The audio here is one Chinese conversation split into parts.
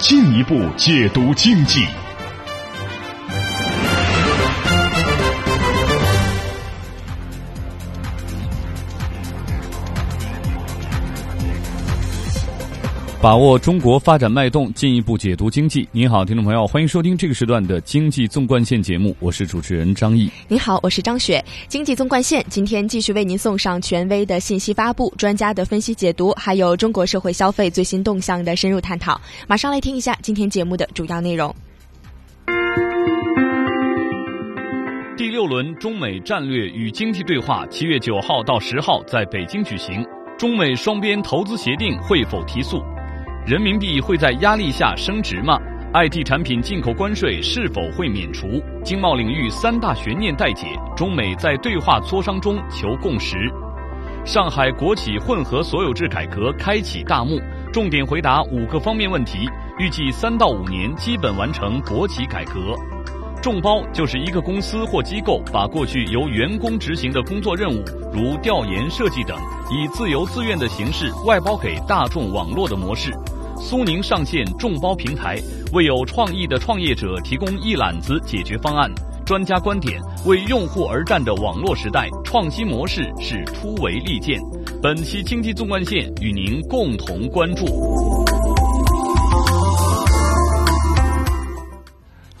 进一步解读经济。把握中国发展脉动，进一步解读经济。您好，听众朋友，欢迎收听这个时段的《经济纵贯线》节目，我是主持人张毅。您好，我是张雪。《经济纵贯线》今天继续为您送上权威的信息发布、专家的分析解读，还有中国社会消费最新动向的深入探讨。马上来听一下今天节目的主要内容。第六轮中美战略与经济对话七月九号到十号在北京举行，中美双边投资协定会否提速？人民币会在压力下升值吗？IT 产品进口关税是否会免除？经贸领域三大悬念待解，中美在对话磋商中求共识。上海国企混合所有制改革开启大幕，重点回答五个方面问题，预计三到五年基本完成国企改革。众包就是一个公司或机构把过去由员工执行的工作任务，如调研、设计等，以自由自愿的形式外包给大众网络的模式。苏宁上线众包平台，为有创意的创业者提供一揽子解决方案。专家观点：为用户而战的网络时代，创新模式是突围利剑。本期经济纵贯线与您共同关注。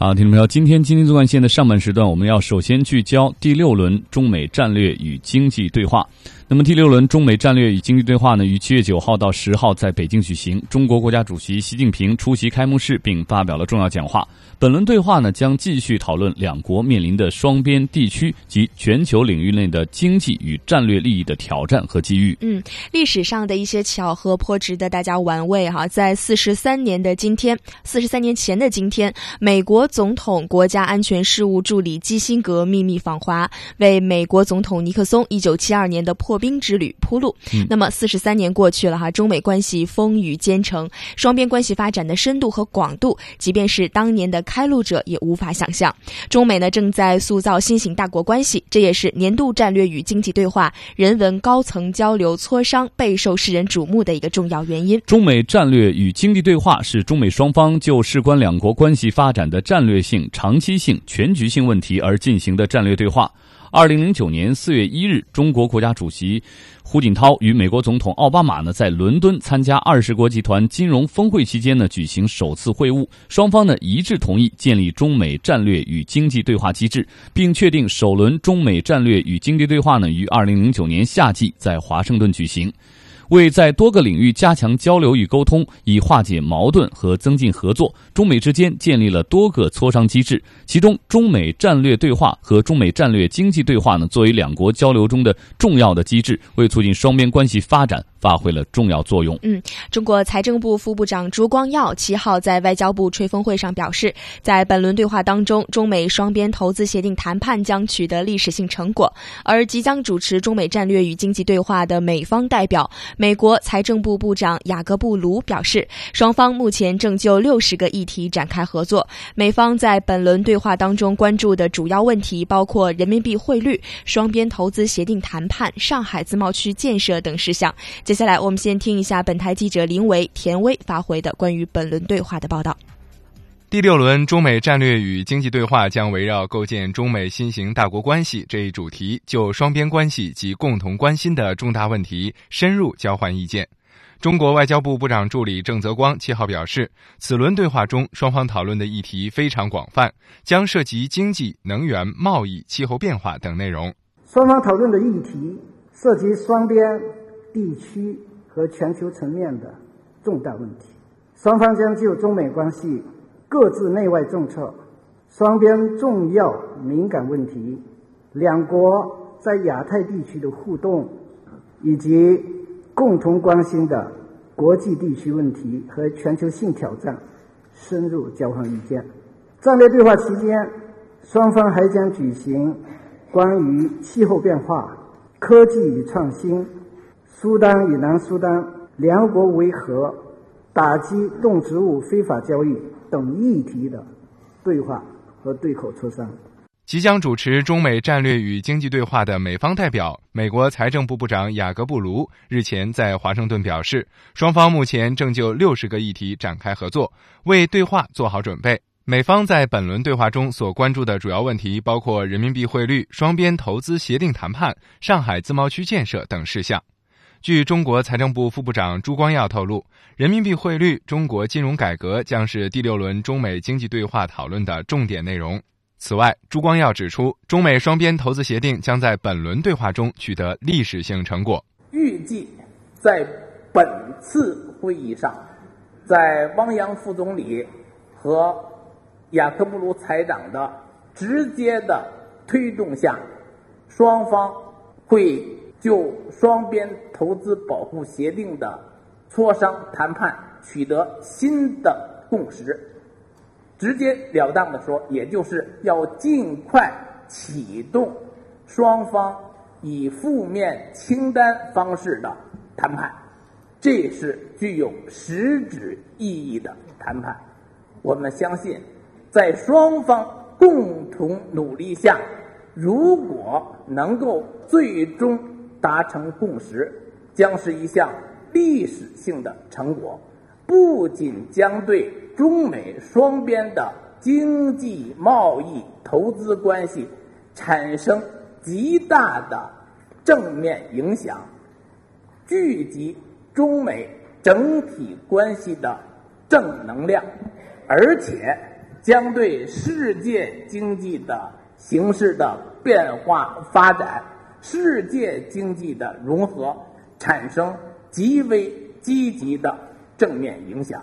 好，听众朋友，今天经济纵贯线的上半时段，我们要首先聚焦第六轮中美战略与经济对话。那么，第六轮中美战略与经济对话呢，于七月九号到十号在北京举行。中国国家主席习近平出席开幕式，并发表了重要讲话。本轮对话呢，将继续讨论两国面临的双边、地区及全球领域内的经济与战略利益的挑战和机遇。嗯，历史上的一些巧合颇值得大家玩味哈。在四十三年的今天，四十三年前的今天，美国总统国家安全事务助理基辛格秘密访华，为美国总统尼克松一九七二年的破冰之旅铺路。那么，四十三年过去了哈，中美关系风雨兼程，双边关系发展的深度和广度，即便是当年的。开路者也无法想象，中美呢正在塑造新型大国关系，这也是年度战略与经济对话、人文高层交流磋商备受世人瞩目的一个重要原因。中美战略与经济对话是中美双方就事关两国关系发展的战略性、长期性、全局性问题而进行的战略对话。二零零九年四月一日，中国国家主席。胡锦涛与美国总统奥巴马呢，在伦敦参加二十国集团金融峰会期间呢，举行首次会晤。双方呢一致同意建立中美战略与经济对话机制，并确定首轮中美战略与经济对话呢于二零零九年夏季在华盛顿举行。为在多个领域加强交流与沟通，以化解矛盾和增进合作，中美之间建立了多个磋商机制。其中，中美战略对话和中美战略经济对话呢，作为两国交流中的重要的机制，为促进双边关系发展。发挥了重要作用。嗯，中国财政部副部长朱光耀七号在外交部吹风会上表示，在本轮对话当中，中美双边投资协定谈判将取得历史性成果。而即将主持中美战略与经济对话的美方代表，美国财政部部长雅各布卢表示，双方目前正就六十个议题展开合作。美方在本轮对话当中关注的主要问题包括人民币汇率、双边投资协定谈判、上海自贸区建设等事项。接下来，我们先听一下本台记者林维、田威发回的关于本轮对话的报道。第六轮中美战略与经济对话将围绕构建中美新型大国关系这一主题，就双边关系及共同关心的重大问题深入交换意见。中国外交部部长助理郑泽光七号表示，此轮对话中，双方讨论的议题非常广泛，将涉及经济、能源、贸易、气候变化等内容。双方讨论的议题涉及双边。地区和全球层面的重大问题，双方将就中美关系各自内外政策、双边重要敏感问题、两国在亚太地区的互动，以及共同关心的国际地区问题和全球性挑战，深入交换意见。战略对话期间，双方还将举行关于气候变化、科技与创新、苏丹与南苏丹两国维和、打击动植物非法交易等议题的对话和对口磋商。即将主持中美战略与经济对话的美方代表，美国财政部部长雅各布卢日前在华盛顿表示，双方目前正就六十个议题展开合作，为对话做好准备。美方在本轮对话中所关注的主要问题包括人民币汇率、双边投资协定谈判、上海自贸区建设等事项。据中国财政部副部长朱光耀透露，人民币汇率、中国金融改革将是第六轮中美经济对话讨论的重点内容。此外，朱光耀指出，中美双边投资协定将在本轮对话中取得历史性成果。预计在本次会议上，在汪洋副总理和雅克布鲁财长的直接的推动下，双方会就双边投资保护协定的磋商谈判取得新的共识。直截了当的说，也就是要尽快启动双方以负面清单方式的谈判，这是具有实质意义的谈判。我们相信，在双方共同努力下，如果能够最终达成共识，将是一项历史性的成果。不仅将对中美双边的经济、贸易、投资关系产生极大的正面影响，聚集中美整体关系的正能量，而且将对世界经济的形势的变化发展、世界经济的融合产生极为积极的。正面影响。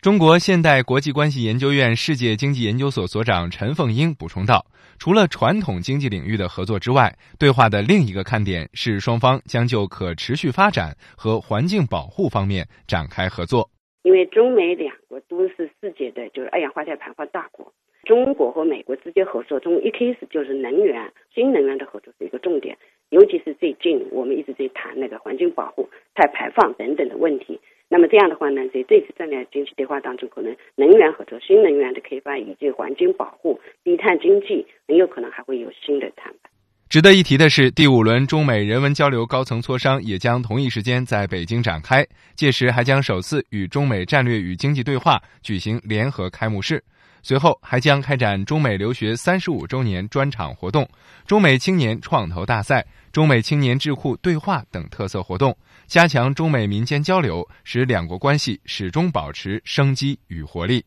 中国现代国际关系研究院世界经济研究所所长陈凤英补充道：“除了传统经济领域的合作之外，对话的另一个看点是双方将就可持续发展和环境保护方面展开合作。因为中美两国都是世界的就是二氧化碳排放大国，中国和美国之间合作，从一开始就是能源、新能源的合作是一个重点，尤其是最近我们一直在谈那个环境保护、碳排放等等的问题。”那么这样的话呢，在这次战略经济对话当中，可能能源合作、新能源的开发以及环境保护、低碳经济，很有可能还会有新的谈判。值得一提的是，第五轮中美人文交流高层磋商也将同一时间在北京展开，届时还将首次与中美战略与经济对话举行联合开幕式。随后还将开展中美留学三十五周年专场活动、中美青年创投大赛、中美青年智库对话等特色活动，加强中美民间交流，使两国关系始终保持生机与活力。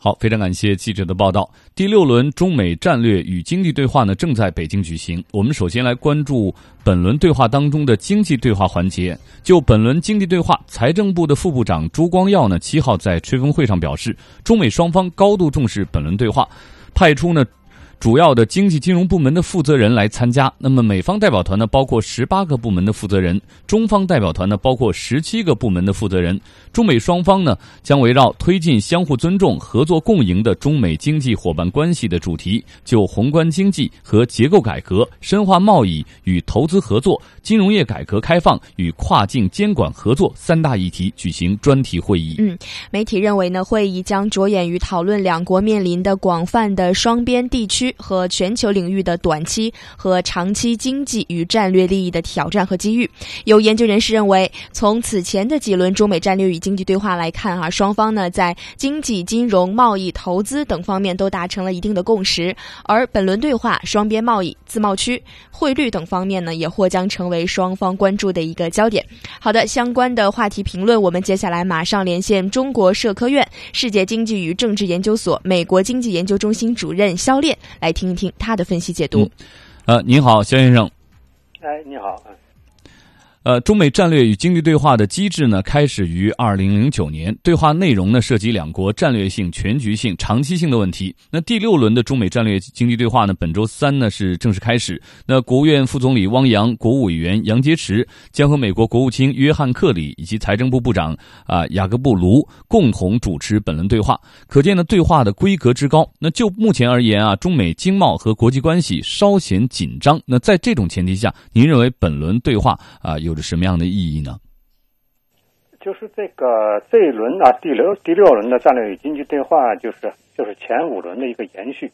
好，非常感谢记者的报道。第六轮中美战略与经济对话呢，正在北京举行。我们首先来关注本轮对话当中的经济对话环节。就本轮经济对话，财政部的副部长朱光耀呢，七号在吹风会上表示，中美双方高度重视本轮对话，派出呢。主要的经济金融部门的负责人来参加。那么，美方代表团呢，包括十八个部门的负责人；中方代表团呢，包括十七个部门的负责人。中美双方呢，将围绕推进相互尊重、合作共赢的中美经济伙伴关系的主题，就宏观经济和结构改革、深化贸易与投资合作、金融业改革开放与跨境监管合作三大议题举行专题会议。嗯，媒体认为呢，会议将着眼于讨论两国面临的广泛的双边地区。和全球领域的短期和长期经济与战略利益的挑战和机遇。有研究人士认为，从此前的几轮中美战略与经济对话来看，啊，双方呢在经济、金融、贸易、投资等方面都达成了一定的共识。而本轮对话，双边贸易、自贸区、汇率等方面呢，也或将成为双方关注的一个焦点。好的，相关的话题评论，我们接下来马上连线中国社科院世界经济与政治研究所美国经济研究中心主任肖炼。来听一听他的分析解读。呃，您好，肖先生。哎，你好。呃，中美战略与经济对话的机制呢，开始于二零零九年。对话内容呢，涉及两国战略性、全局性、长期性的问题。那第六轮的中美战略经济对话呢，本周三呢是正式开始。那国务院副总理汪洋、国务委员杨洁篪将和美国国务卿约翰克里以及财政部部长啊雅各布卢共同主持本轮对话。可见呢，对话的规格之高。那就目前而言啊，中美经贸和国际关系稍显紧张。那在这种前提下，您认为本轮对话啊？有着什么样的意义呢？就是这个这一轮啊，第六第六轮的战略与经济对话，就是就是前五轮的一个延续。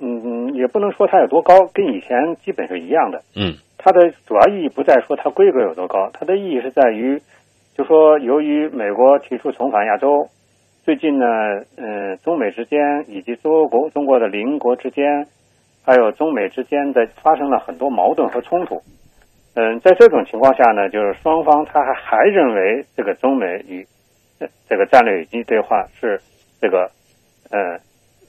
嗯，也不能说它有多高，跟以前基本是一样的。嗯，它的主要意义不在说它规格有多高，它的意义是在于，就说由于美国提出重返亚洲，最近呢，嗯，中美之间以及中国中国的邻国之间，还有中美之间的发生了很多矛盾和冲突。嗯，在这种情况下呢，就是双方他还还认为这个中美与这个战略与经济对话是这个呃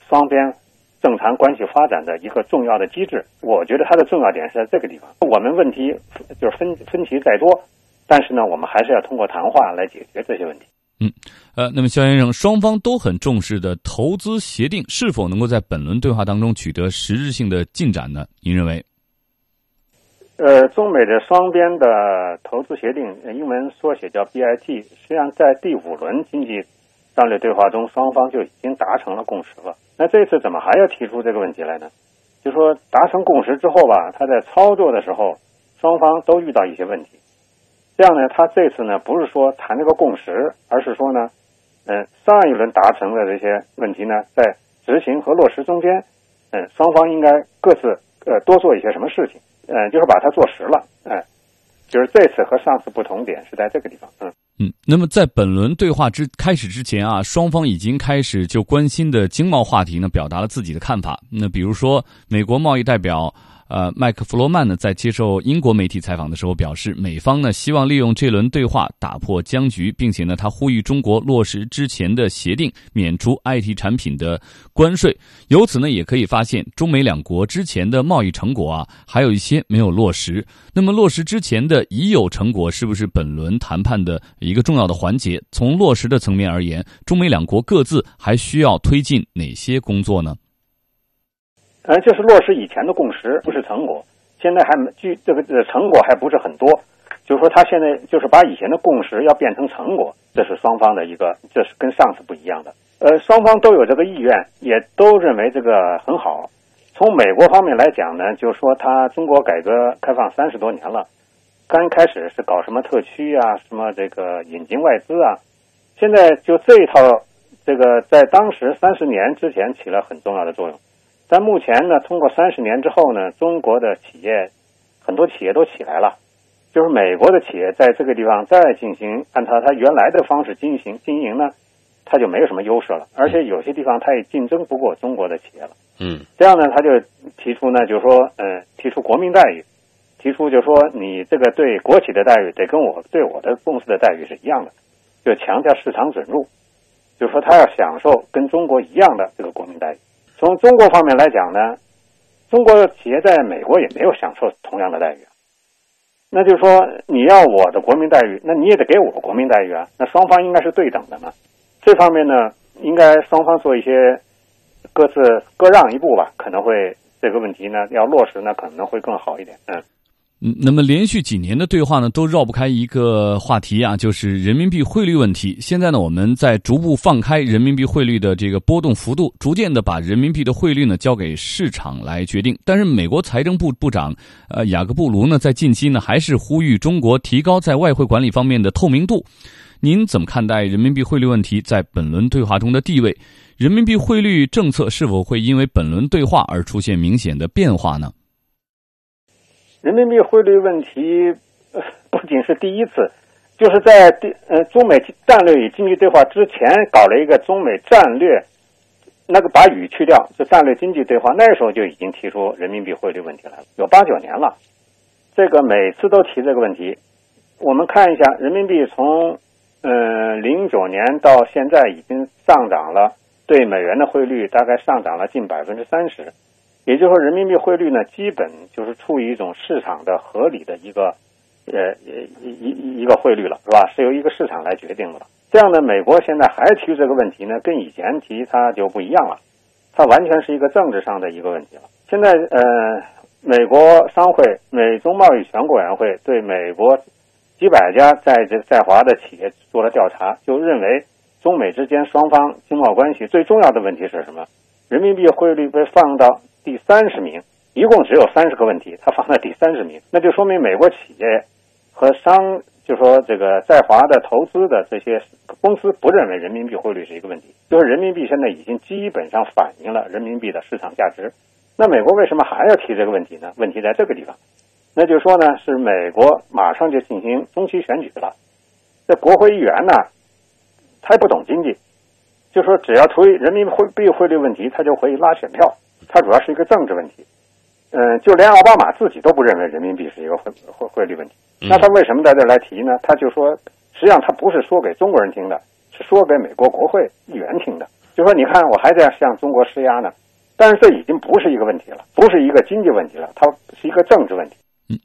双边正常关系发展的一个重要的机制。我觉得它的重要点是在这个地方。我们问题就是分分歧再多，但是呢，我们还是要通过谈话来解决这些问题。嗯，呃，那么肖先生，双方都很重视的投资协定是否能够在本轮对话当中取得实质性的进展呢？您认为？呃，中美的双边的投资协定，英文缩写叫 BIT，实际上在第五轮经济战略对话中，双方就已经达成了共识了。那这次怎么还要提出这个问题来呢？就说达成共识之后吧，他在操作的时候，双方都遇到一些问题。这样呢，他这次呢不是说谈这个共识，而是说呢，嗯，上一轮达成的这些问题呢，在执行和落实中间，嗯，双方应该各自呃多做一些什么事情。嗯，就是把它做实了，嗯，就是这次和上次不同点是在这个地方，嗯嗯。那么在本轮对话之开始之前啊，双方已经开始就关心的经贸话题呢，表达了自己的看法。那比如说，美国贸易代表。呃，麦克弗罗曼呢，在接受英国媒体采访的时候表示，美方呢希望利用这轮对话打破僵局，并且呢，他呼吁中国落实之前的协定，免除 IT 产品的关税。由此呢，也可以发现，中美两国之前的贸易成果啊，还有一些没有落实。那么，落实之前的已有成果，是不是本轮谈判的一个重要的环节？从落实的层面而言，中美两国各自还需要推进哪些工作呢？呃，就是落实以前的共识，不是成果。现在还没据这个成果还不是很多，就是说他现在就是把以前的共识要变成成果，这是双方的一个，这是跟上次不一样的。呃，双方都有这个意愿，也都认为这个很好。从美国方面来讲呢，就是说他中国改革开放三十多年了，刚开始是搞什么特区啊，什么这个引进外资啊，现在就这一套，这个在当时三十年之前起了很重要的作用。在目前呢，通过三十年之后呢，中国的企业很多企业都起来了，就是美国的企业在这个地方再进行按照它原来的方式进行经营呢，它就没有什么优势了，而且有些地方它也竞争不过中国的企业了。嗯，这样呢，他就提出呢，就是说，嗯，提出国民待遇，提出就是说，你这个对国企的待遇得跟我对我的公司的待遇是一样的，就强调市场准入，就是说他要享受跟中国一样的这个国民待遇。从中国方面来讲呢，中国企业在美国也没有享受同样的待遇，那就是说你要我的国民待遇，那你也得给我国民待遇啊。那双方应该是对等的嘛。这方面呢，应该双方做一些各自各让一步吧，可能会这个问题呢要落实呢可能会更好一点。嗯。嗯，那么连续几年的对话呢，都绕不开一个话题啊，就是人民币汇率问题。现在呢，我们在逐步放开人民币汇率的这个波动幅度，逐渐的把人民币的汇率呢交给市场来决定。但是，美国财政部部长呃雅各布卢呢，在近期呢，还是呼吁中国提高在外汇管理方面的透明度。您怎么看待人民币汇率问题在本轮对话中的地位？人民币汇率政策是否会因为本轮对话而出现明显的变化呢？人民币汇率问题不仅是第一次，就是在第呃中美战略与经济对话之前搞了一个中美战略，那个把语去掉，就战略经济对话，那时候就已经提出人民币汇率问题来了，有八九年了。这个每次都提这个问题。我们看一下，人民币从嗯零九年到现在已经上涨了，对美元的汇率大概上涨了近百分之三十。也就是说，人民币汇率呢，基本就是处于一种市场的合理的一个呃一一一个汇率了，是吧？是由一个市场来决定的。这样呢，美国现在还提这个问题呢，跟以前提它就不一样了，它完全是一个政治上的一个问题了。现在呃，美国商会美中贸易全国委员会对美国几百家在这在华的企业做了调查，就认为中美之间双方经贸关系最重要的问题是什么？人民币汇率被放到第三十名，一共只有三十个问题，它放在第三十名，那就说明美国企业和商，就说这个在华的投资的这些公司不认为人民币汇率是一个问题，就是人民币现在已经基本上反映了人民币的市场价值。那美国为什么还要提这个问题呢？问题在这个地方，那就说呢，是美国马上就进行中期选举了，这国会议员呢，他也不懂经济。就说只要推人民币汇率问题，他就可以拉选票。它主要是一个政治问题。嗯，就连奥巴马自己都不认为人民币是一个汇汇汇率问题。那他为什么在这来提呢？他就说，实际上他不是说给中国人听的，是说给美国国会议员听的。就说你看，我还在向中国施压呢。但是这已经不是一个问题了，不是一个经济问题了，它是一个政治问题。嗯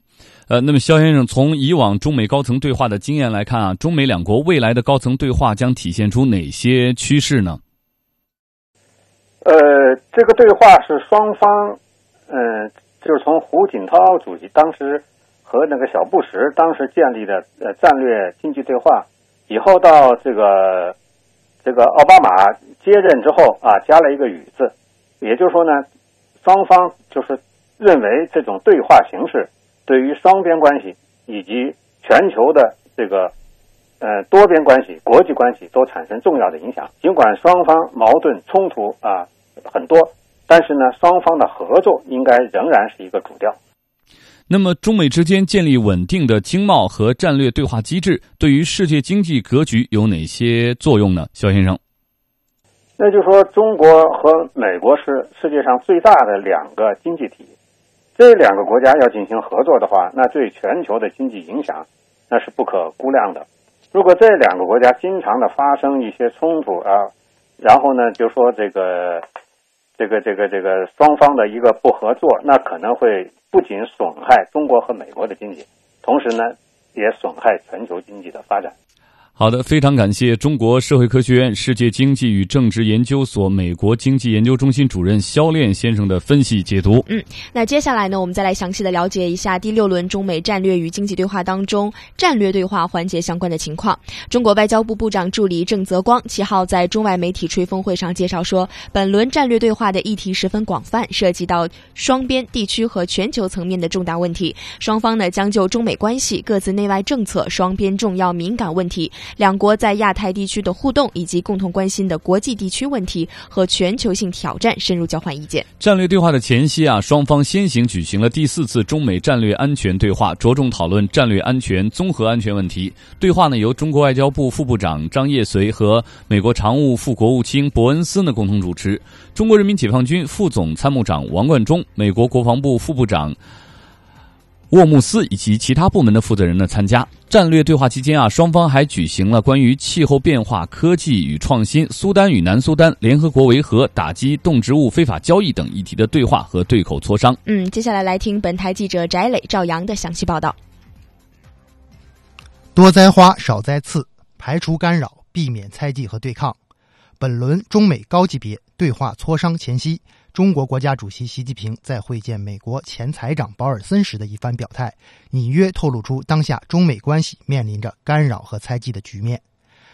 呃，那么肖先生，从以往中美高层对话的经验来看啊，中美两国未来的高层对话将体现出哪些趋势呢？呃，这个对话是双方，嗯，就是从胡锦涛主席当时和那个小布什当时建立的呃战略经济对话，以后到这个这个奥巴马接任之后啊，加了一个“语”字，也就是说呢，双方就是认为这种对话形式。对于双边关系以及全球的这个呃多边关系、国际关系都产生重要的影响。尽管双方矛盾冲突啊很多，但是呢，双方的合作应该仍然是一个主调。那么，中美之间建立稳定的经贸和战略对话机制，对于世界经济格局有哪些作用呢？肖先生，那就说中国和美国是世界上最大的两个经济体。这两个国家要进行合作的话，那对全球的经济影响那是不可估量的。如果这两个国家经常的发生一些冲突啊，然后呢，就说这个这个这个这个双方的一个不合作，那可能会不仅损害中国和美国的经济，同时呢，也损害全球经济的发展。好的，非常感谢中国社会科学院世界经济与政治研究所美国经济研究中心主任肖炼先生的分析解读。嗯，那接下来呢，我们再来详细的了解一下第六轮中美战略与经济对话当中战略对话环节相关的情况。中国外交部部长助理郑泽光七号在中外媒体吹风会上介绍说，本轮战略对话的议题十分广泛，涉及到双边、地区和全球层面的重大问题。双方呢将就中美关系、各自内外政策、双边重要敏感问题。两国在亚太地区的互动，以及共同关心的国际地区问题和全球性挑战，深入交换意见。战略对话的前夕啊，双方先行举行了第四次中美战略安全对话，着重讨论战略安全、综合安全问题。对话呢，由中国外交部副部长张业遂和美国常务副国务卿伯恩斯呢共同主持，中国人民解放军副总参谋长王冠中、美国国防部副部长。沃姆斯以及其他部门的负责人呢参加战略对话期间啊，双方还举行了关于气候变化、科技与创新、苏丹与南苏丹、联合国维和、打击动植物非法交易等议题的对话和对口磋商。嗯，接下来来听本台记者翟磊、赵阳的详细报道。多栽花，少栽刺，排除干扰，避免猜忌和对抗。本轮中美高级别对话磋商前夕。中国国家主席习近平在会见美国前财长保尔森时的一番表态，隐约透露出当下中美关系面临着干扰和猜忌的局面。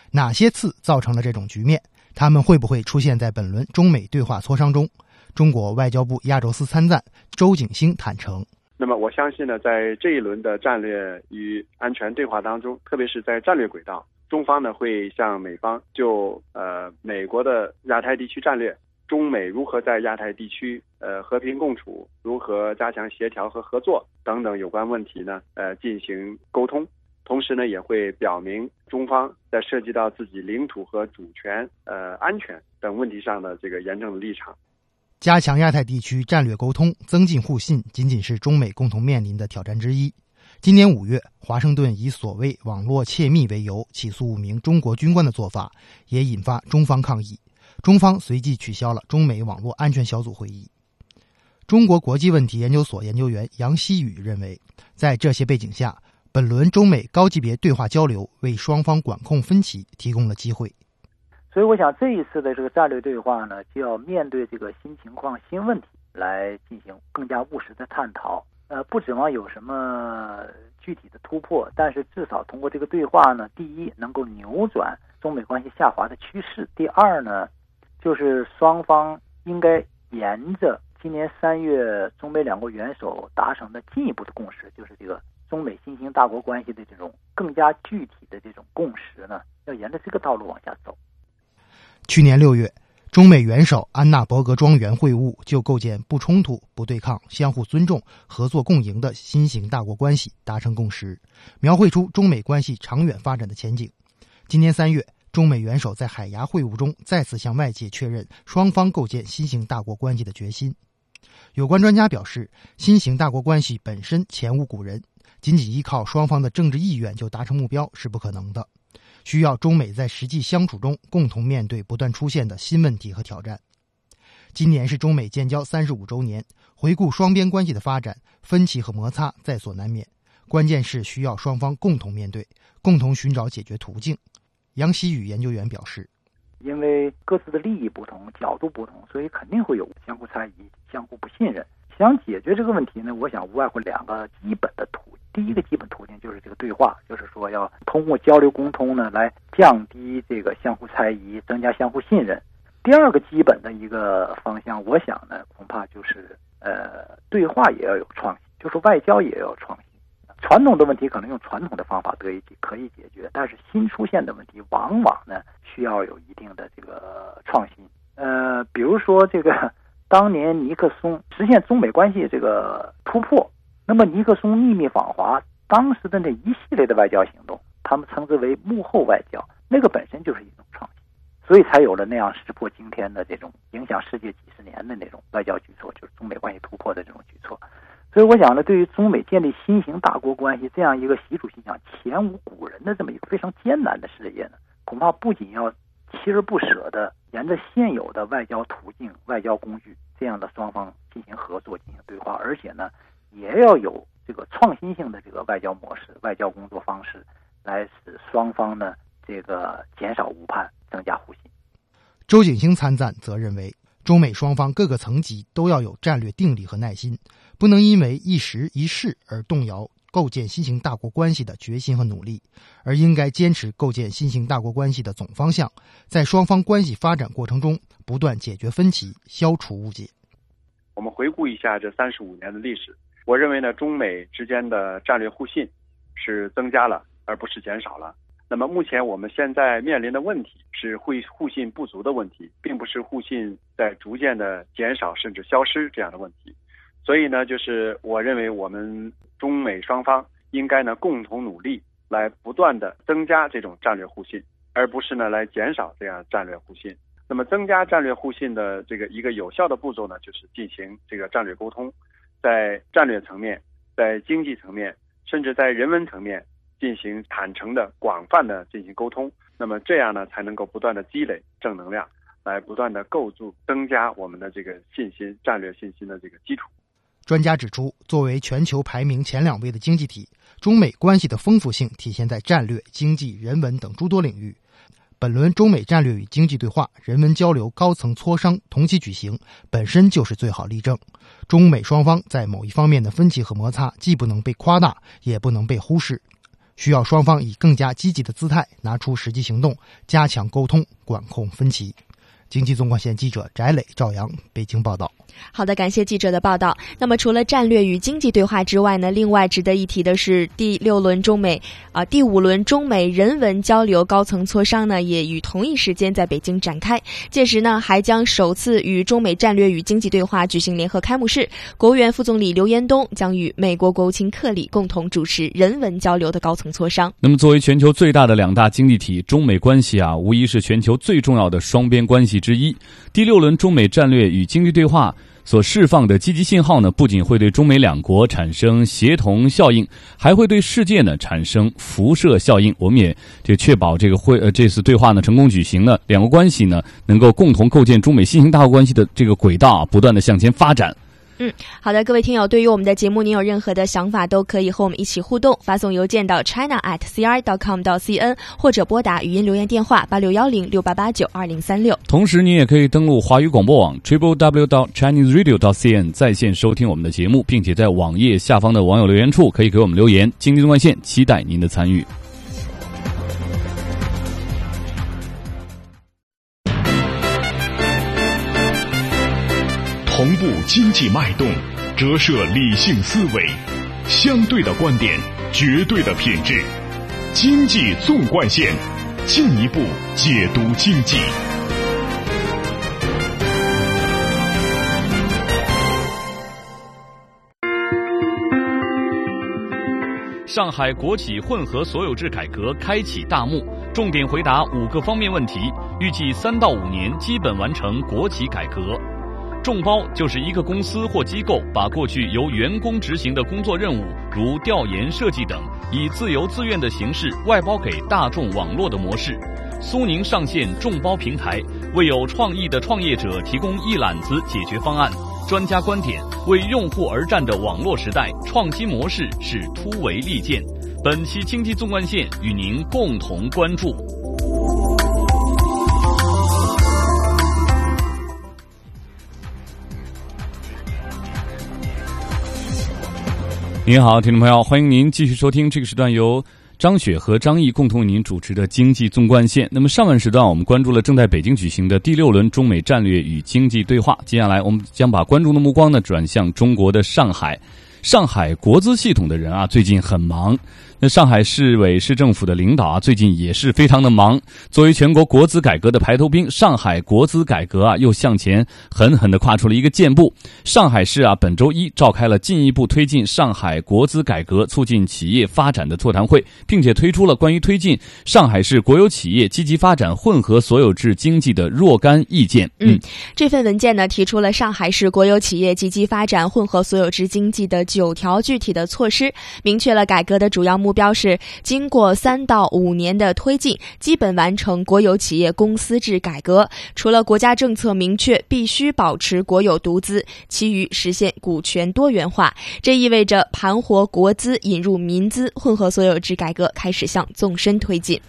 哪些次造成了这种局面？他们会不会出现在本轮中美对话磋商中？中国外交部亚洲司参赞周景星坦诚：“那么我相信呢，在这一轮的战略与安全对话当中，特别是在战略轨道，中方呢会向美方就呃美国的亚太地区战略。”中美如何在亚太地区呃和平共处，如何加强协调和合作等等有关问题呢？呃，进行沟通，同时呢，也会表明中方在涉及到自己领土和主权、呃安全等问题上的这个严正的立场。加强亚太地区战略沟通，增进互信，仅仅是中美共同面临的挑战之一。今年五月，华盛顿以所谓网络窃密为由起诉五名中国军官的做法，也引发中方抗议。中方随即取消了中美网络安全小组会议。中国国际问题研究所研究员杨希宇认为，在这些背景下，本轮中美高级别对话交流为双方管控分歧提供了机会。所以，我想这一次的这个战略对话呢，就要面对这个新情况、新问题来进行更加务实的探讨。呃，不指望有什么具体的突破，但是至少通过这个对话呢，第一能够扭转中美关系下滑的趋势；第二呢，就是双方应该沿着今年三月中美两国元首达成的进一步的共识，就是这个中美新型大国关系的这种更加具体的这种共识呢，要沿着这个道路往下走。去年六月。中美元首安娜伯格庄园会晤，就构建不冲突、不对抗、相互尊重、合作共赢的新型大国关系达成共识，描绘出中美关系长远发展的前景。今年三月，中美元首在海牙会晤中再次向外界确认双方构建新型大国关系的决心。有关专家表示，新型大国关系本身前无古人，仅仅依靠双方的政治意愿就达成目标是不可能的。需要中美在实际相处中共同面对不断出现的新问题和挑战。今年是中美建交三十五周年，回顾双边关系的发展，分歧和摩擦在所难免。关键是需要双方共同面对，共同寻找解决途径。杨希宇研究员表示：“因为各自的利益不同，角度不同，所以肯定会有相互猜疑、相互不信任。想解决这个问题呢，我想无外乎两个基本的途。”第一个基本途径就是这个对话，就是说要通过交流沟通呢，来降低这个相互猜疑，增加相互信任。第二个基本的一个方向，我想呢，恐怕就是呃，对话也要有创新，就是外交也要有创新。传统的问题可能用传统的方法得以可以解决，但是新出现的问题往往呢需要有一定的这个创新。呃，比如说这个当年尼克松实现中美关系这个突破。那么尼克松秘密访华，当时的那一系列的外交行动，他们称之为幕后外交，那个本身就是一种创新，所以才有了那样石破惊天的这种影响世界几十年的那种外交举措，就是中美关系突破的这种举措。所以我想呢，对于中美建立新型大国关系这样一个习主席讲前无古人的这么一个非常艰难的事业呢，恐怕不仅要锲而不舍的沿着现有的外交途径、外交工具这样的双方进行合作、进行对话，而且呢。也要有这个创新性的这个外交模式、外交工作方式，来使双方呢这个减少误判、增加互信。周景星参赞则认为，中美双方各个层级都要有战略定力和耐心，不能因为一时一事而动摇构建新型大国关系的决心和努力，而应该坚持构建新型大国关系的总方向，在双方关系发展过程中不断解决分歧、消除误解。我们回顾一下这三十五年的历史。我认为呢，中美之间的战略互信是增加了，而不是减少了。那么目前我们现在面临的问题是互互信不足的问题，并不是互信在逐渐的减少甚至消失这样的问题。所以呢，就是我认为我们中美双方应该呢共同努力，来不断的增加这种战略互信，而不是呢来减少这样战略互信。那么增加战略互信的这个一个有效的步骤呢，就是进行这个战略沟通。在战略层面，在经济层面，甚至在人文层面进行坦诚的、广泛的进行沟通，那么这样呢，才能够不断的积累正能量，来不断的构筑、增加我们的这个信心、战略信心的这个基础。专家指出，作为全球排名前两位的经济体，中美关系的丰富性体现在战略、经济、人文等诸多领域。本轮中美战略与经济对话、人文交流高层磋商同期举行，本身就是最好例证。中美双方在某一方面的分歧和摩擦，既不能被夸大，也不能被忽视，需要双方以更加积极的姿态，拿出实际行动，加强沟通，管控分歧。经济纵贯线记者翟磊、赵阳北京报道。好的，感谢记者的报道。那么，除了战略与经济对话之外呢，另外值得一提的是，第六轮中美啊，第五轮中美人文交流高层磋商呢，也于同一时间在北京展开。届时呢，还将首次与中美战略与经济对话举行联合开幕式。国务院副总理刘延东将与美国国务卿克里共同主持人文交流的高层磋商。那么，作为全球最大的两大经济体，中美关系啊，无疑是全球最重要的双边关系。之一，第六轮中美战略与经济对话所释放的积极信号呢，不仅会对中美两国产生协同效应，还会对世界呢产生辐射效应。我们也就确保这个会呃这次对话呢成功举行呢，两国关系呢能够共同构建中美新型大国关系的这个轨道啊，不断的向前发展。嗯，好的，各位听友，对于我们的节目，您有任何的想法，都可以和我们一起互动，发送邮件到 china at cr dot com 到 cn，或者拨打语音留言电话八六幺零六八八九二零三六。同时，您也可以登录华语广播网 triple w dot chinese radio dot cn 在线收听我们的节目，并且在网页下方的网友留言处可以给我们留言。经济纵贯线期待您的参与。同步经济脉动，折射理性思维，相对的观点，绝对的品质。经济纵贯线，进一步解读经济。上海国企混合所有制改革开启大幕，重点回答五个方面问题，预计三到五年基本完成国企改革。众包就是一个公司或机构把过去由员工执行的工作任务，如调研、设计等，以自由自愿的形式外包给大众网络的模式。苏宁上线众包平台，为有创意的创业者提供一揽子解决方案。专家观点：为用户而战的网络时代，创新模式是突围利剑。本期经济纵贯线与您共同关注。您好，听众朋友，欢迎您继续收听这个时段由张雪和张毅共同为您主持的经济纵贯线。那么上半时段我们关注了正在北京举行的第六轮中美战略与经济对话，接下来我们将把观众的目光呢转向中国的上海。上海国资系统的人啊，最近很忙。那上海市委市政府的领导啊，最近也是非常的忙。作为全国国资改革的排头兵，上海国资改革啊，又向前狠狠地跨出了一个箭步。上海市啊，本周一召开了进一步推进上海国资改革、促进企业发展的座谈会，并且推出了关于推进上海市国有企业积极发展混合所有制经济的若干意见。嗯，这份文件呢，提出了上海市国有企业积极发展混合所有制经济的九条具体的措施，明确了改革的主要目。目标是经过三到五年的推进，基本完成国有企业公司制改革。除了国家政策明确必须保持国有独资，其余实现股权多元化。这意味着盘活国资、引入民资、混合所有制改革开始向纵深推进。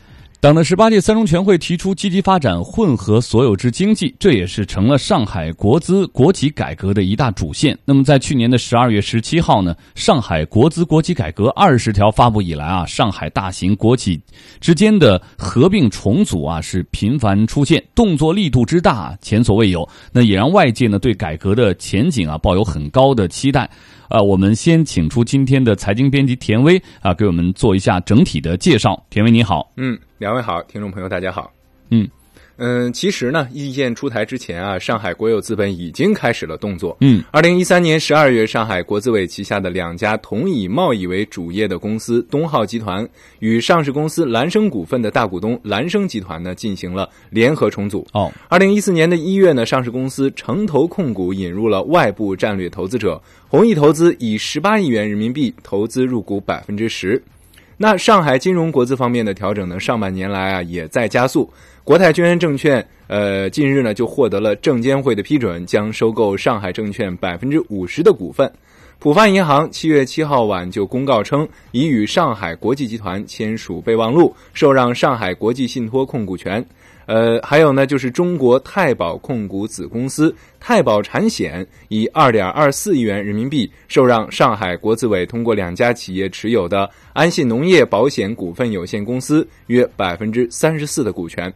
党的十八届三中全会提出积极发展混合所有制经济，这也是成了上海国资国企改革的一大主线。那么，在去年的十二月十七号呢，上海国资国企改革二十条发布以来啊，上海大型国企之间的合并重组啊是频繁出现，动作力度之大前所未有。那也让外界呢对改革的前景啊抱有很高的期待。啊，我们先请出今天的财经编辑田威啊，给我们做一下整体的介绍。田威你好，嗯，两位好，听众朋友大家好，嗯。嗯，其实呢，意见出台之前啊，上海国有资本已经开始了动作。嗯，二零一三年十二月，上海国资委旗下的两家同以贸易为主业的公司东浩集团与上市公司蓝生股份的大股东蓝生集团呢进行了联合重组。哦，二零一四年的一月呢，上市公司城投控股引入了外部战略投资者弘毅投资，以十八亿元人民币投资入股百分之十。那上海金融国资方面的调整呢，上半年来啊也在加速。国泰君安证券，呃，近日呢就获得了证监会的批准，将收购上海证券百分之五十的股份。浦发银行七月七号晚就公告称，已与上海国际集团签署备忘录，受让上海国际信托控股权。呃，还有呢，就是中国太保控股子公司太保产险，以二点二四亿元人民币受让上海国资委通过两家企业持有的安信农业保险股份有限公司约百分之三十四的股权。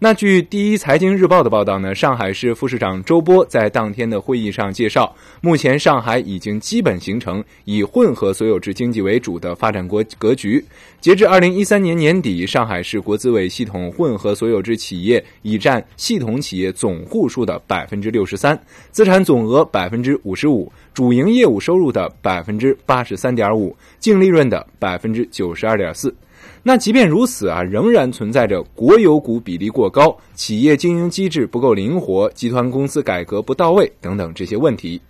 那据第一财经日报的报道呢，上海市副市长周波在当天的会议上介绍，目前上海已经基本形成以混合所有制经济为主的发展国格局。截至二零一三年年底，上海市国资委系统混合所有制企业已占系统企业总户数的百分之六十三，资产总额百分之五十五，主营业务收入的百分之八十三点五，净利润的百分之九十二点四。那即便如此啊，仍然存在着国有股比例过高、企业经营机制不够灵活、集团公司改革不到位等等这些问题。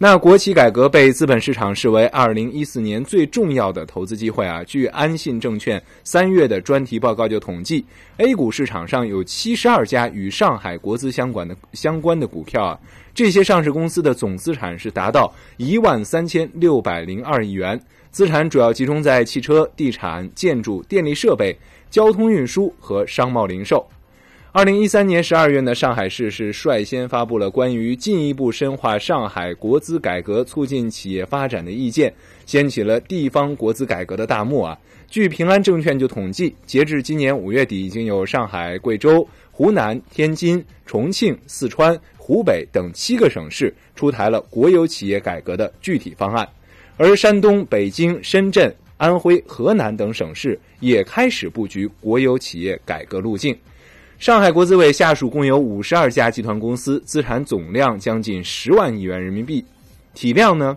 那国企改革被资本市场视为二零一四年最重要的投资机会啊。据安信证券三月的专题报告就统计，A 股市场上有七十二家与上海国资相关的相关的股票啊。这些上市公司的总资产是达到一万三千六百零二亿元，资产主要集中在汽车、地产、建筑、电力设备、交通运输和商贸零售。二零一三年十二月呢，上海市是率先发布了关于进一步深化上海国资改革、促进企业发展的意见，掀起了地方国资改革的大幕啊。据平安证券就统计，截至今年五月底，已经有上海、贵州、湖南、天津、重庆、四川、湖北等七个省市出台了国有企业改革的具体方案，而山东、北京、深圳、安徽、河南等省市也开始布局国有企业改革路径。上海国资委下属共有五十二家集团公司，资产总量将近十万亿元人民币，体量呢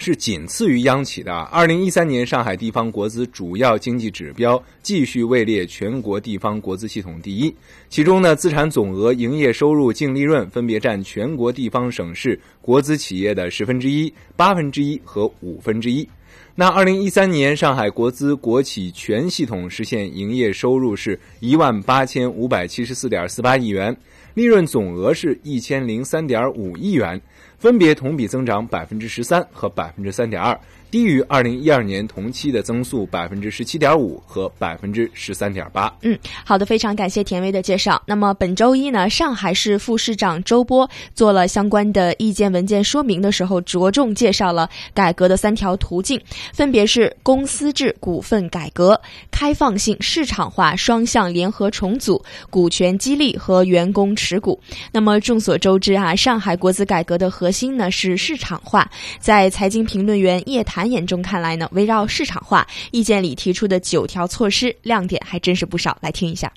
是仅次于央企的。二零一三年，上海地方国资主要经济指标继续位列全国地方国资系统第一，其中呢，资产总额、营业收入、净利润分别占全国地方省市国资企业的十分之一、八分之一和五分之一。那二零一三年，上海国资国企全系统实现营业收入是一万八千五百七十四点四八亿元，利润总额是一千零三点五亿元，分别同比增长百分之十三和百分之三点二。低于二零一二年同期的增速百分之十七点五和百分之十三点八。嗯，好的，非常感谢田威的介绍。那么本周一呢，上海市副市长周波做了相关的意见文件说明的时候，着重介绍了改革的三条途径，分别是公司制股份改革、开放性市场化双向联合重组、股权激励和员工持股。那么众所周知啊，上海国资改革的核心呢是市场化，在财经评论员叶檀。眼中看来呢，围绕市场化意见里提出的九条措施亮点还真是不少，来听一下。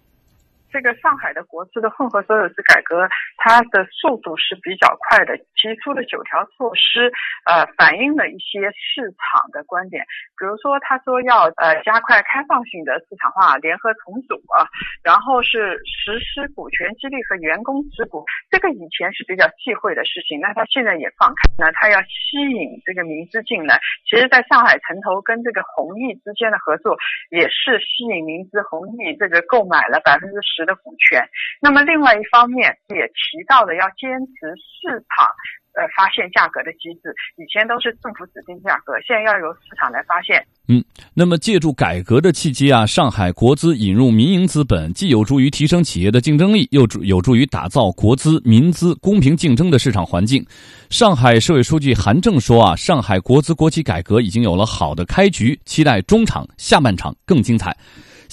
这个上海的国资的混合所有制改革，它的速度是比较快的。提出的九条措施，呃，反映了一些市场的观点。比如说，他说要呃加快开放性的市场化联合重组啊，然后是实施股权激励和员工持股。这个以前是比较忌讳的事情，那他现在也放开，那他要吸引这个民资进来。其实，在上海城投跟这个弘毅之间的合作，也是吸引民资，弘毅这个购买了百分之十。的股权，那么另外一方面也提到了要坚持市场呃发现价格的机制，以前都是政府指定价格，现在要由市场来发现。嗯，那么借助改革的契机啊，上海国资引入民营资本，既有助于提升企业的竞争力，又助有助于打造国资民资公平竞争的市场环境。上海市委书记韩正说啊，上海国资国企改革已经有了好的开局，期待中场下半场更精彩。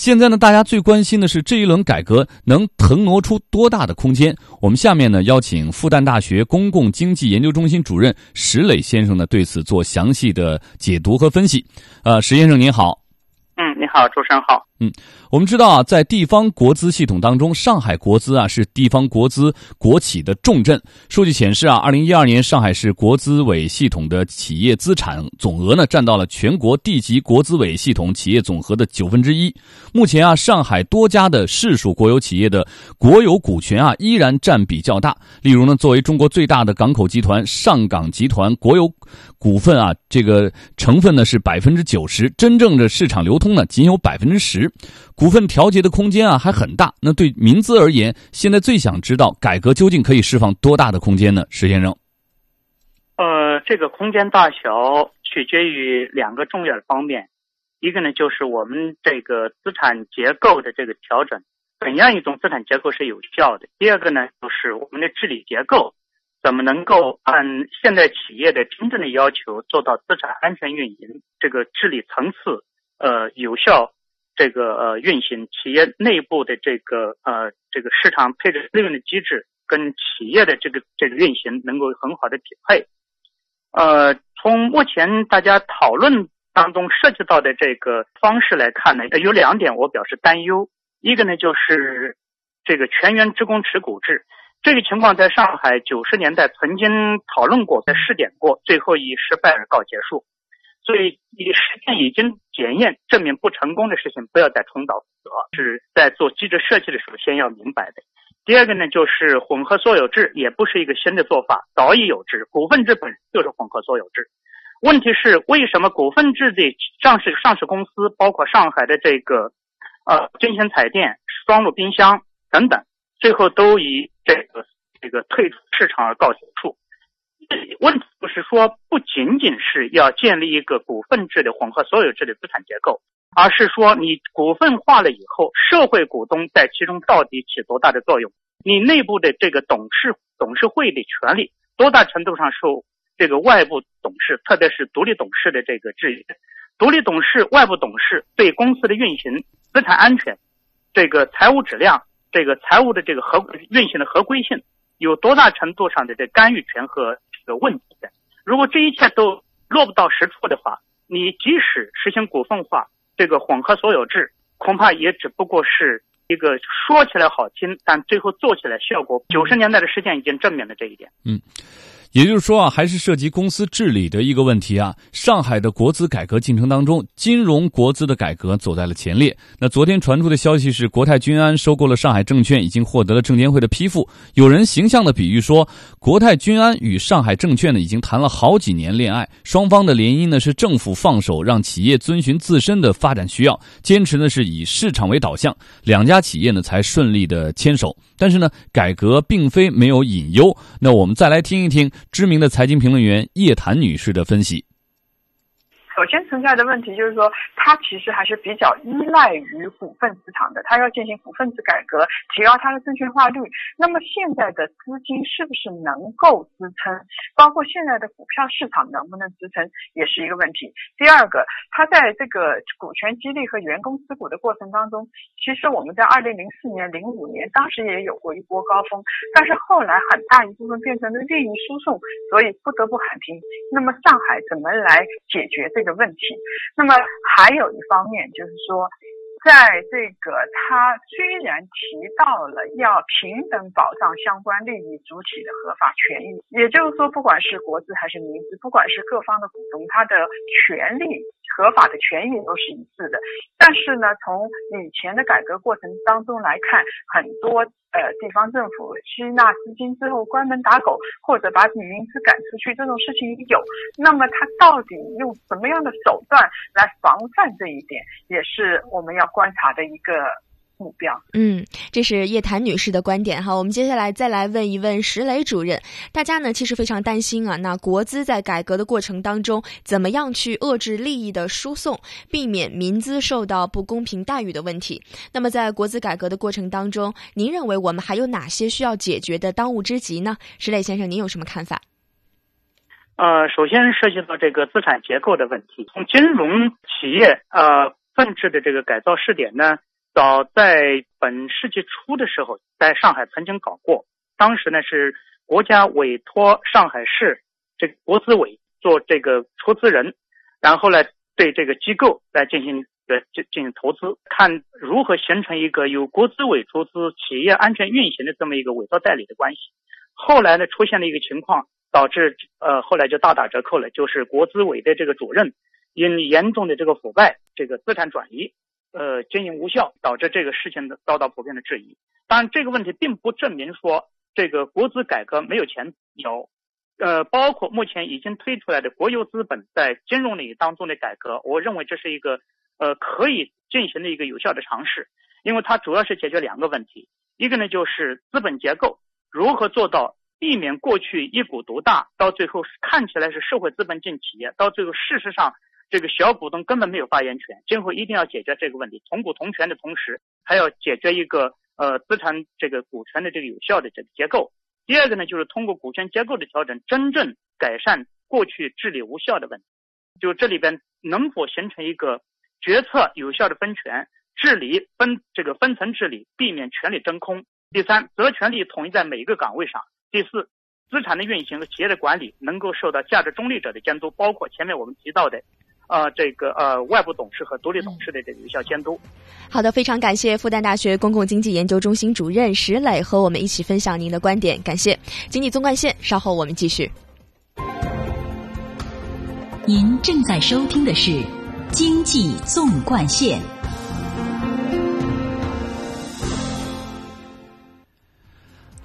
现在呢，大家最关心的是这一轮改革能腾挪出多大的空间？我们下面呢，邀请复旦大学公共经济研究中心主任石磊先生呢，对此做详细的解读和分析。呃，石先生您好。嗯，你好，主持人好。嗯，我们知道啊，在地方国资系统当中，上海国资啊是地方国资国企的重镇。数据显示啊，二零一二年上海市国资委系统的企业资产总额呢，占到了全国地级国资委系统企业总和的九分之一。目前啊，上海多家的市属国有企业的国有股权啊，依然占比较大。例如呢，作为中国最大的港口集团上港集团，国有股份啊，这个成分呢是百分之九十，真正的市场流通呢仅有百分之十。股份调节的空间啊还很大。那对民资而言，现在最想知道改革究竟可以释放多大的空间呢？石先生，呃，这个空间大小取决于两个重要的方面，一个呢就是我们这个资产结构的这个调整，怎样一种资产结构是有效的；第二个呢就是我们的治理结构怎么能够按现代企业的真正的要求做到资产安全运营，这个治理层次呃有效。这个呃运行企业内部的这个呃这个市场配置利润的机制跟企业的这个这个运行能够很好的匹配。呃，从目前大家讨论当中涉及到的这个方式来看呢，有两点我表示担忧。一个呢就是这个全员职工持股制，这个情况在上海九十年代曾经讨论过，在试点过，最后以失败而告结束。所以，你实践已经检验证明不成功的事情，不要再重蹈覆辙。是在做机制设计的时候，先要明白的。第二个呢，就是混合所有制也不是一个新的做法，早已有之。股份制本就是混合所有制。问题是为什么股份制的上市上市公司，包括上海的这个呃金星彩电、双鹿冰箱等等，最后都以这个这个退出市场而告结束？问题不是说不仅仅是要建立一个股份制的混合所有制的资产结构，而是说你股份化了以后，社会股东在其中到底起多大的作用？你内部的这个董事董事会的权利多大程度上受这个外部董事，特别是独立董事的这个制约？独立董事、外部董事对公司的运行、资产安全、这个财务质量、这个财务的这个合运行的合规性，有多大程度上的这干预权和个问题的？如果这一切都落不到实处的话，你即使实行股份化、这个混合所有制，恐怕也只不过是。一个说起来好听，但最后做起来效果，九十年代的实践已经证明了这一点。嗯。也就是说啊，还是涉及公司治理的一个问题啊。上海的国资改革进程当中，金融国资的改革走在了前列。那昨天传出的消息是，国泰君安收购了上海证券，已经获得了证监会的批复。有人形象的比喻说，国泰君安与上海证券呢，已经谈了好几年恋爱，双方的联姻呢是政府放手让企业遵循自身的发展需要，坚持呢是以市场为导向，两家企业呢才顺利的牵手。但是呢，改革并非没有隐忧。那我们再来听一听。知名的财经评论员叶檀女士的分析。首先存在的问题就是说，它其实还是比较依赖于股份市场的，它要进行股份制改革，提高它的证券化率。那么现在的资金是不是能够支撑？包括现在的股票市场能不能支撑，也是一个问题。第二个，它在这个股权激励和员工持股的过程当中，其实我们在二零零四年、零五年当时也有过一波高峰，但是后来很大一部分变成了利益输送，所以不得不喊停。那么上海怎么来解决这个？问题，那么还有一方面就是说，在这个他虽然提到了要平等保障相关利益主体的合法权益，也就是说，不管是国资还是民资，不管是各方的股东，他的权利合法的权益都是一致的。但是呢，从以前的改革过程当中来看，很多。呃，地方政府吸纳资金之后关门打狗，或者把女民资赶出去，这种事情有。那么，他到底用什么样的手段来防范这一点，也是我们要观察的一个。目标。嗯，这是叶檀女士的观点哈。我们接下来再来问一问石磊主任，大家呢其实非常担心啊，那国资在改革的过程当中，怎么样去遏制利益的输送，避免民资受到不公平待遇的问题？那么在国资改革的过程当中，您认为我们还有哪些需要解决的当务之急呢？石磊先生，您有什么看法？呃，首先涉及到这个资产结构的问题，从金融企业呃份制的这个改造试点呢。早在本世纪初的时候，在上海曾经搞过。当时呢是国家委托上海市这个国资委做这个出资人，然后呢对这个机构来进行呃进进行投资，看如何形成一个由国资委出资、企业安全运行的这么一个委托代理的关系。后来呢出现了一个情况，导致呃后来就大打折扣了，就是国资委的这个主任因严重的这个腐败、这个资产转移。呃，经营无效，导致这个事情的遭到普遍的质疑。当然，这个问题并不证明说这个国资改革没有前有。呃，包括目前已经推出来的国有资本在金融领域当中的改革，我认为这是一个呃可以进行的一个有效的尝试，因为它主要是解决两个问题，一个呢就是资本结构如何做到避免过去一股独大，到最后看起来是社会资本进企业，到最后事实上。这个小股东根本没有发言权，今后一定要解决这个问题，同股同权的同时，还要解决一个呃资产这个股权的这个有效的这个结构。第二个呢，就是通过股权结构的调整，真正改善过去治理无效的问题。就这里边能否形成一个决策有效的分权治理分这个分层治理，避免权力真空。第三，责权利统一在每一个岗位上。第四，资产的运行和企业的管理能够受到价值中立者的监督，包括前面我们提到的。呃，这个呃，外部董事和独立董事的这个有效监督。好的，非常感谢复旦大学公共经济研究中心主任石磊和我们一起分享您的观点，感谢。经济纵贯线，稍后我们继续。您正在收听的是经济纵贯线。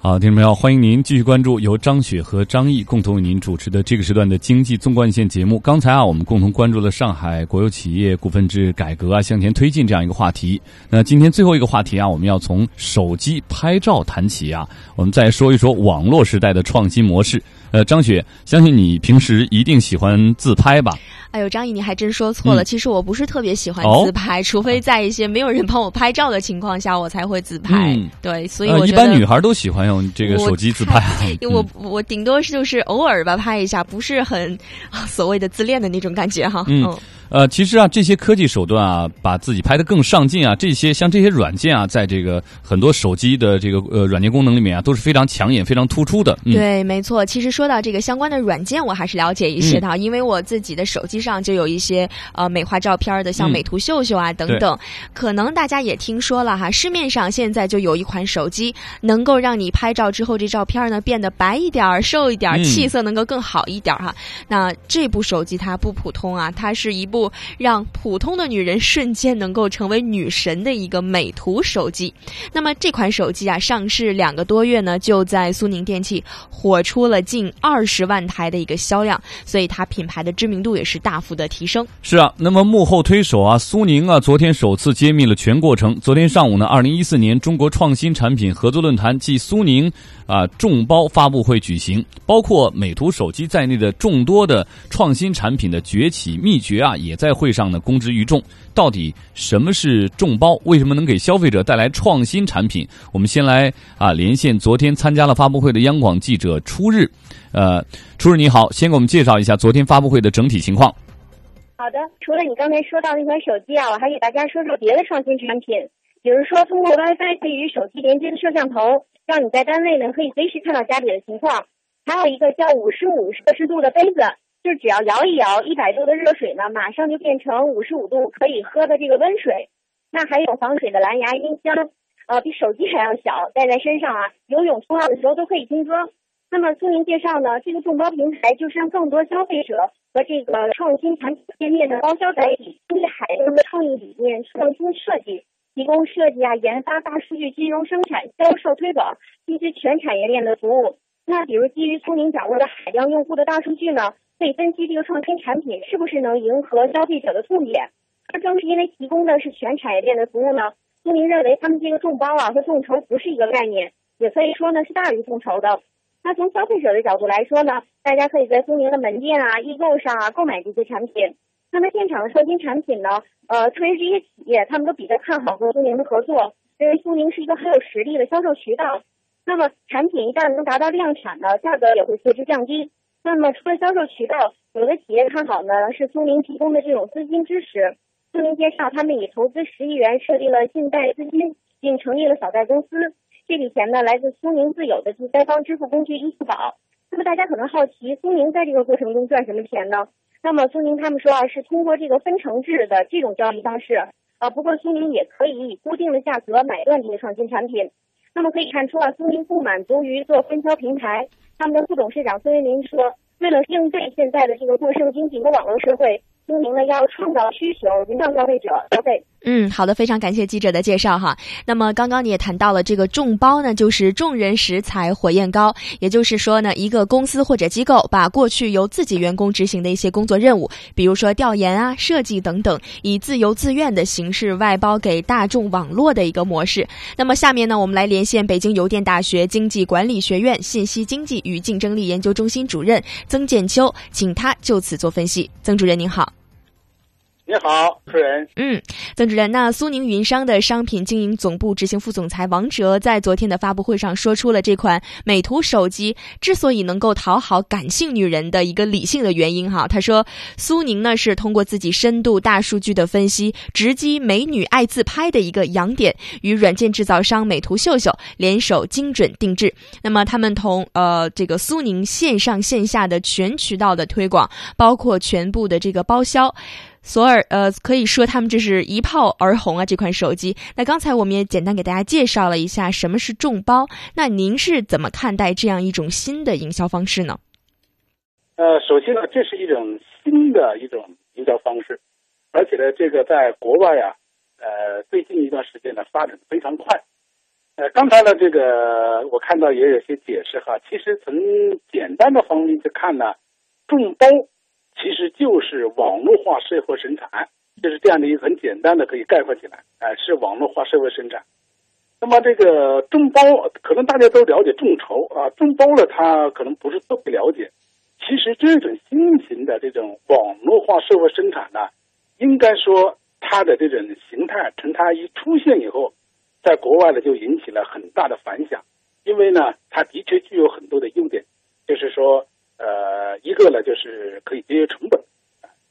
好，听众朋友，欢迎您继续关注由张雪和张毅共同为您主持的这个时段的经济纵贯线节目。刚才啊，我们共同关注了上海国有企业股份制改革啊向前推进这样一个话题。那今天最后一个话题啊，我们要从手机拍照谈起啊，我们再说一说网络时代的创新模式。呃，张雪，相信你平时一定喜欢自拍吧？哎呦，张毅，你还真说错了。其实我不是特别喜欢自拍，除非在一些没有人帮我拍照的情况下，我才会自拍。对，所以我一般女孩都喜欢用这个手机自拍。我我顶多是就是偶尔吧拍一下，不是很 所谓的自恋的那种感觉哈。嗯。呃，其实啊，这些科技手段啊，把自己拍得更上进啊，这些像这些软件啊，在这个很多手机的这个呃软件功能里面啊，都是非常抢眼、非常突出的。对，没错。其实说到这个相关的软件，我还是了解一些的，因为我自己的手机上就有一些呃美化照片的，像美图秀秀啊等等。可能大家也听说了哈，市面上现在就有一款手机，能够让你拍照之后这照片呢变得白一点、瘦一点、气色能够更好一点哈。那这部手机它不普通啊，它是一部。让普通的女人瞬间能够成为女神的一个美图手机。那么这款手机啊，上市两个多月呢，就在苏宁电器火出了近二十万台的一个销量，所以它品牌的知名度也是大幅的提升。是啊，那么幕后推手啊，苏宁啊，昨天首次揭秘了全过程。昨天上午呢，二零一四年中国创新产品合作论坛暨苏宁啊众包发布会举行，包括美图手机在内的众多的创新产品的崛起秘诀啊，也在会。上呢，公之于众。到底什么是众包？为什么能给消费者带来创新产品？我们先来啊，连线昨天参加了发布会的央广记者初日。呃，初日你好，先给我们介绍一下昨天发布会的整体情况。好的，除了你刚才说到那款手机啊，我还给大家说说别的创新产品，比如说通过 WiFi 可以与手机连接的摄像头，让你在单位呢可以随时看到家里的情况。还有一个叫五十五摄氏度的杯子。就只要摇一摇，一百度的热水呢，马上就变成五十五度可以喝的这个温水。那还有防水的蓝牙音箱，呃，比手机还要小，戴在身上啊，游泳、冲浪的时候都可以听歌。那么苏宁介绍呢，这个众包平台就是让更多消费者和这个创新产品界面的包销载体，根据海量的创意理念创新设计，提供设计啊、研发、大数据、金融、生产、销售、推广这些全产业链的服务。那比如基于苏宁掌握的海量用户的大数据呢？可以分析这个创新产品是不是能迎合消费者的痛点，而正是因为提供的是全产业链的服务呢，苏宁认为他们这个众包啊和众筹不是一个概念，也可以说呢是大于众筹的。那从消费者的角度来说呢，大家可以在苏宁的门店啊、易购上啊购买这些产品。那么现场的创新产品呢，呃，特别是这些企业，他们都比较看好和苏宁的合作，认为苏宁是一个很有实力的销售渠道。那么产品一旦能达到量产呢，价格也会随之降低。那么除了销售渠道，有的企业看好呢是苏宁提供的这种资金支持。苏宁介绍，他们已投资十亿元设立了信贷资金，并成立了小贷公司。这笔钱呢来自苏宁自有的第三方支付工具易付宝。那么大家可能好奇，苏宁在这个过程中赚什么钱呢？那么苏宁他们说啊，是通过这个分成制的这种交易方式啊。不过苏宁也可以以固定的价格买断这些创新产品。那么可以看出啊，苏宁不满足于做分销平台。他们的副董事长孙维民说：“为了应对现在的这个过剩经济和网络社会。”苏宁呢要创造需求，引导消费者消费。嗯，好的，非常感谢记者的介绍哈。那么刚刚你也谈到了这个众包呢，就是众人拾柴火焰高，也就是说呢，一个公司或者机构把过去由自己员工执行的一些工作任务，比如说调研啊、设计等等，以自由自愿的形式外包给大众网络的一个模式。那么下面呢，我们来连线北京邮电大学经济管理学院信息经济与竞争力研究中心主任曾建秋，请他就此做分析。曾主任您好。你好，主持人。嗯，曾主任，那苏宁云商的商品经营总部执行副总裁王哲在昨天的发布会上说出了这款美图手机之所以能够讨好感性女人的一个理性的原因哈。他说，苏宁呢是通过自己深度大数据的分析，直击美女爱自拍的一个痒点，与软件制造商美图秀秀联手精准定制。那么他们同呃这个苏宁线上线下的全渠道的推广，包括全部的这个包销。索尔，呃，可以说他们这是一炮而红啊！这款手机。那刚才我们也简单给大家介绍了一下什么是众包。那您是怎么看待这样一种新的营销方式呢？呃，首先呢，这是一种新的一种营销方式，而且呢，这个在国外啊，呃，最近一段时间呢，发展的非常快。呃，刚才呢，这个我看到也有些解释哈。其实从简单的方面去看呢，众包其实就是网络化社会生产，就是这样的一个很简单的可以概括起来，哎、是网络化社会生产。那么这个众包，可能大家都了解众筹啊，众包呢，他可能不是特别了解。其实这种新型的这种网络化社会生产呢，应该说它的这种形态，从它一出现以后，在国外呢就引起了很大的反响，因为呢，它的确具有很多的优点，就是说，呃，一个呢就是可以节约成本，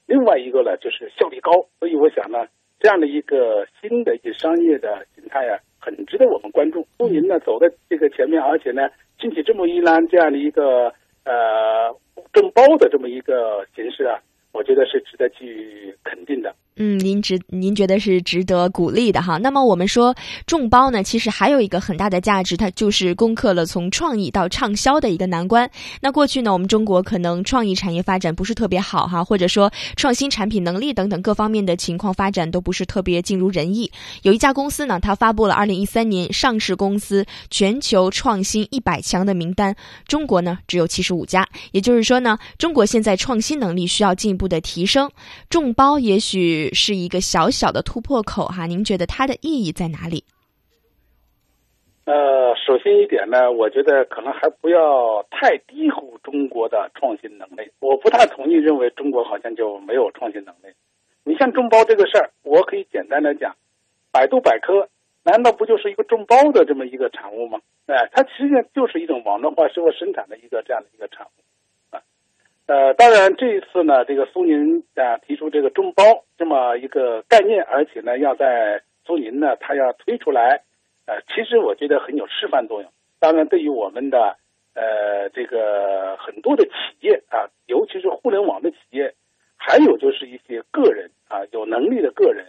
另外一个呢就是效率高，所以我想呢，这样的一个新的一些商业的形态啊，很值得我们关注。苏宁呢走在这个前面，而且呢，兴起这么一栏这样的一个呃众包的这么一个形式啊，我觉得是值得去肯定的。嗯，您值您觉得是值得鼓励的哈。那么我们说众包呢，其实还有一个很大的价值，它就是攻克了从创意到畅销的一个难关。那过去呢，我们中国可能创意产业发展不是特别好哈，或者说创新产品能力等等各方面的情况发展都不是特别尽如人意。有一家公司呢，它发布了二零一三年上市公司全球创新一百强的名单，中国呢只有七十五家，也就是说呢，中国现在创新能力需要进一步的提升。众包也许。是一个小小的突破口哈，您觉得它的意义在哪里？呃，首先一点呢，我觉得可能还不要太低估中国的创新能力。我不太同意认为中国好像就没有创新能力。你像众包这个事儿，我可以简单的讲，百度百科难道不就是一个众包的这么一个产物吗？哎，它实际上就是一种网络化社会生产的一个这样的一个产物。呃，当然，这一次呢，这个苏宁啊提出这个众包这么一个概念，而且呢，要在苏宁呢，它要推出来，呃，其实我觉得很有示范作用。当然，对于我们的呃这个很多的企业啊，尤其是互联网的企业，还有就是一些个人啊，有能力的个人，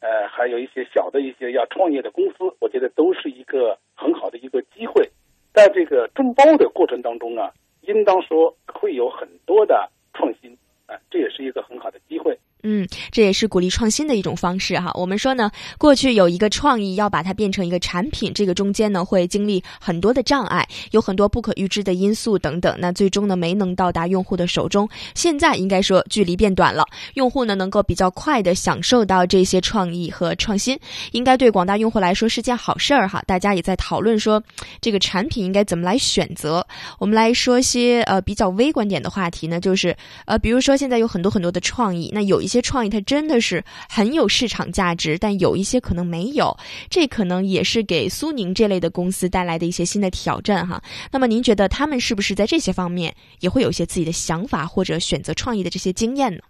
呃，还有一些小的一些要创业的公司，我觉得都是一个很好的一个机会。在这个众包的过程当中啊。应当说会有很多的创新啊，这也是一个很好的机会。嗯，这也是鼓励创新的一种方式哈。我们说呢，过去有一个创意要把它变成一个产品，这个中间呢会经历很多的障碍，有很多不可预知的因素等等。那最终呢没能到达用户的手中。现在应该说距离变短了，用户呢能够比较快的享受到这些创意和创新，应该对广大用户来说是件好事儿哈。大家也在讨论说，这个产品应该怎么来选择。我们来说些呃比较微观点的话题呢，就是呃比如说现在有很多很多的创意，那有一。些创意它真的是很有市场价值，但有一些可能没有，这可能也是给苏宁这类的公司带来的一些新的挑战哈。那么您觉得他们是不是在这些方面也会有一些自己的想法或者选择创意的这些经验呢？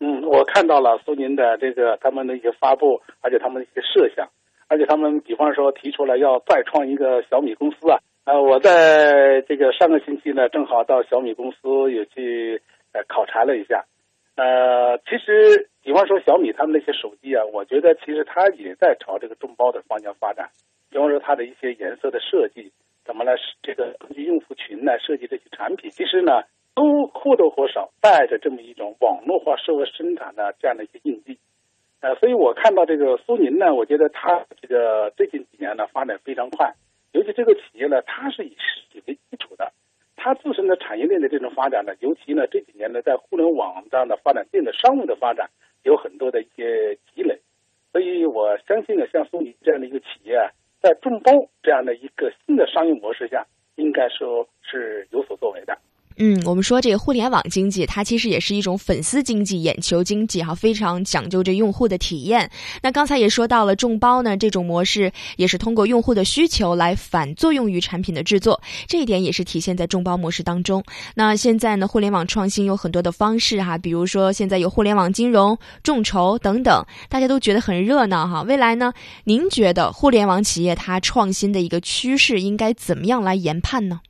嗯，我看到了苏宁的这个他们的一些发布，而且他们的一些设想，而且他们比方说提出了要再创一个小米公司啊。呃，我在这个上个星期呢，正好到小米公司也去呃考察了一下。呃，其实，比方说小米他们那些手机啊，我觉得其实它也在朝这个众包的方向发展。比方说它的一些颜色的设计，怎么来这个根据用户群来设计这些产品，其实呢，都或多或少带着这么一种网络化社会生产的这样的一些印记。呃，所以我看到这个苏宁呢，我觉得它这个最近几年呢发展非常快，尤其这个企业呢，它是以实体为基础的。它自身的产业链的这种发展呢，尤其呢这几年呢，在互联网上的发展、电子商务的发展，有很多的一些积累，所以我相信呢，像苏宁这样的一个企业，在众包这样的一个新的商业模式下，应该说是有所作为的。嗯，我们说这个互联网经济，它其实也是一种粉丝经济、眼球经济哈，非常讲究这用户的体验。那刚才也说到了众包呢，这种模式也是通过用户的需求来反作用于产品的制作，这一点也是体现在众包模式当中。那现在呢，互联网创新有很多的方式哈，比如说现在有互联网金融、众筹等等，大家都觉得很热闹哈。未来呢，您觉得互联网企业它创新的一个趋势应该怎么样来研判呢？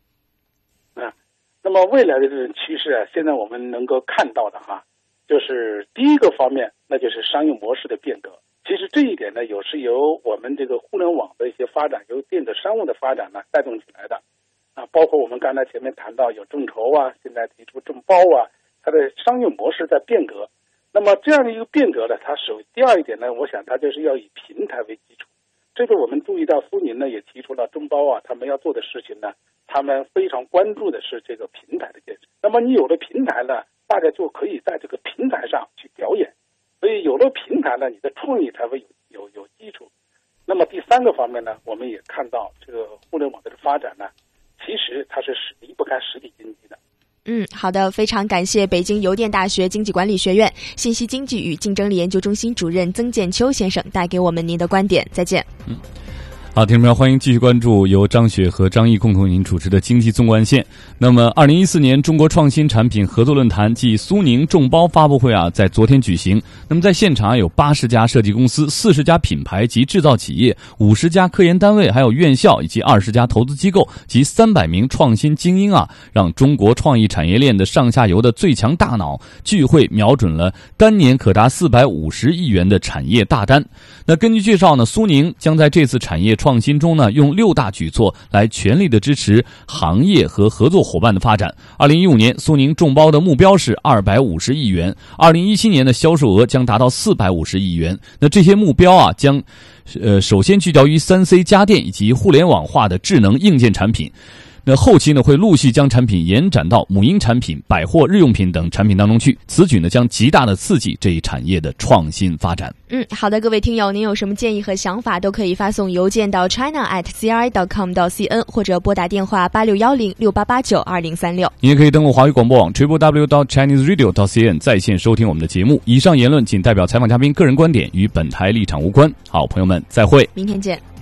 那么未来的这种趋势啊，现在我们能够看到的哈，就是第一个方面，那就是商业模式的变革。其实这一点呢，有是由我们这个互联网的一些发展，由电子商务的发展呢带动起来的，啊，包括我们刚才前面谈到有众筹啊，现在提出众包啊，它的商业模式在变革。那么这样的一个变革呢，它首第二一点呢，我想它就是要以平台为基础，这个我们注意到苏宁呢也提出了中包啊，他们要做的事情呢，他们非常关注的是这个平台的建设。那么你有了平台呢，大家就可以在这个平台上去表演，所以有了平台呢，你的创意才会有有有基础。那么第三个方面呢，我们也看到这个互联网的发展呢，其实它是离不开实体。嗯，好的，非常感谢北京邮电大学经济管理学院信息经济与竞争力研究中心主任曾建秋先生带给我们您的观点。再见。嗯。好，听众朋友，欢迎继续关注由张雪和张毅共同为您主持的经济纵贯线。那么，二零一四年中国创新产品合作论坛暨苏宁众包发布会啊，在昨天举行。那么，在现场有八十家设计公司、四十家品牌及制造企业、五十家科研单位，还有院校以及二十家投资机构及三百名创新精英啊，让中国创意产业链的上下游的最强大脑聚会，瞄准了单年可达四百五十亿元的产业大单。那根据介绍呢，苏宁将在这次产业创新中呢，用六大举措来全力的支持行业和合作伙伴的发展。二零一五年，苏宁众包的目标是二百五十亿元，二零一七年的销售额将达到四百五十亿元。那这些目标啊，将呃首先聚焦于三 C 家电以及互联网化的智能硬件产品。那后期呢，会陆续将产品延展到母婴产品、百货、日用品等产品当中去。此举呢，将极大的刺激这一产业的创新发展。嗯，好的，各位听友，您有什么建议和想法，都可以发送邮件到 china at cri dot com 到 cn，或者拨打电话八六幺零六八八九二零三六。你也可以登录华语广播网 triple w dot chinese radio dot cn 在线收听我们的节目。以上言论仅代表采访嘉宾个人观点，与本台立场无关。好，朋友们，再会，明天见。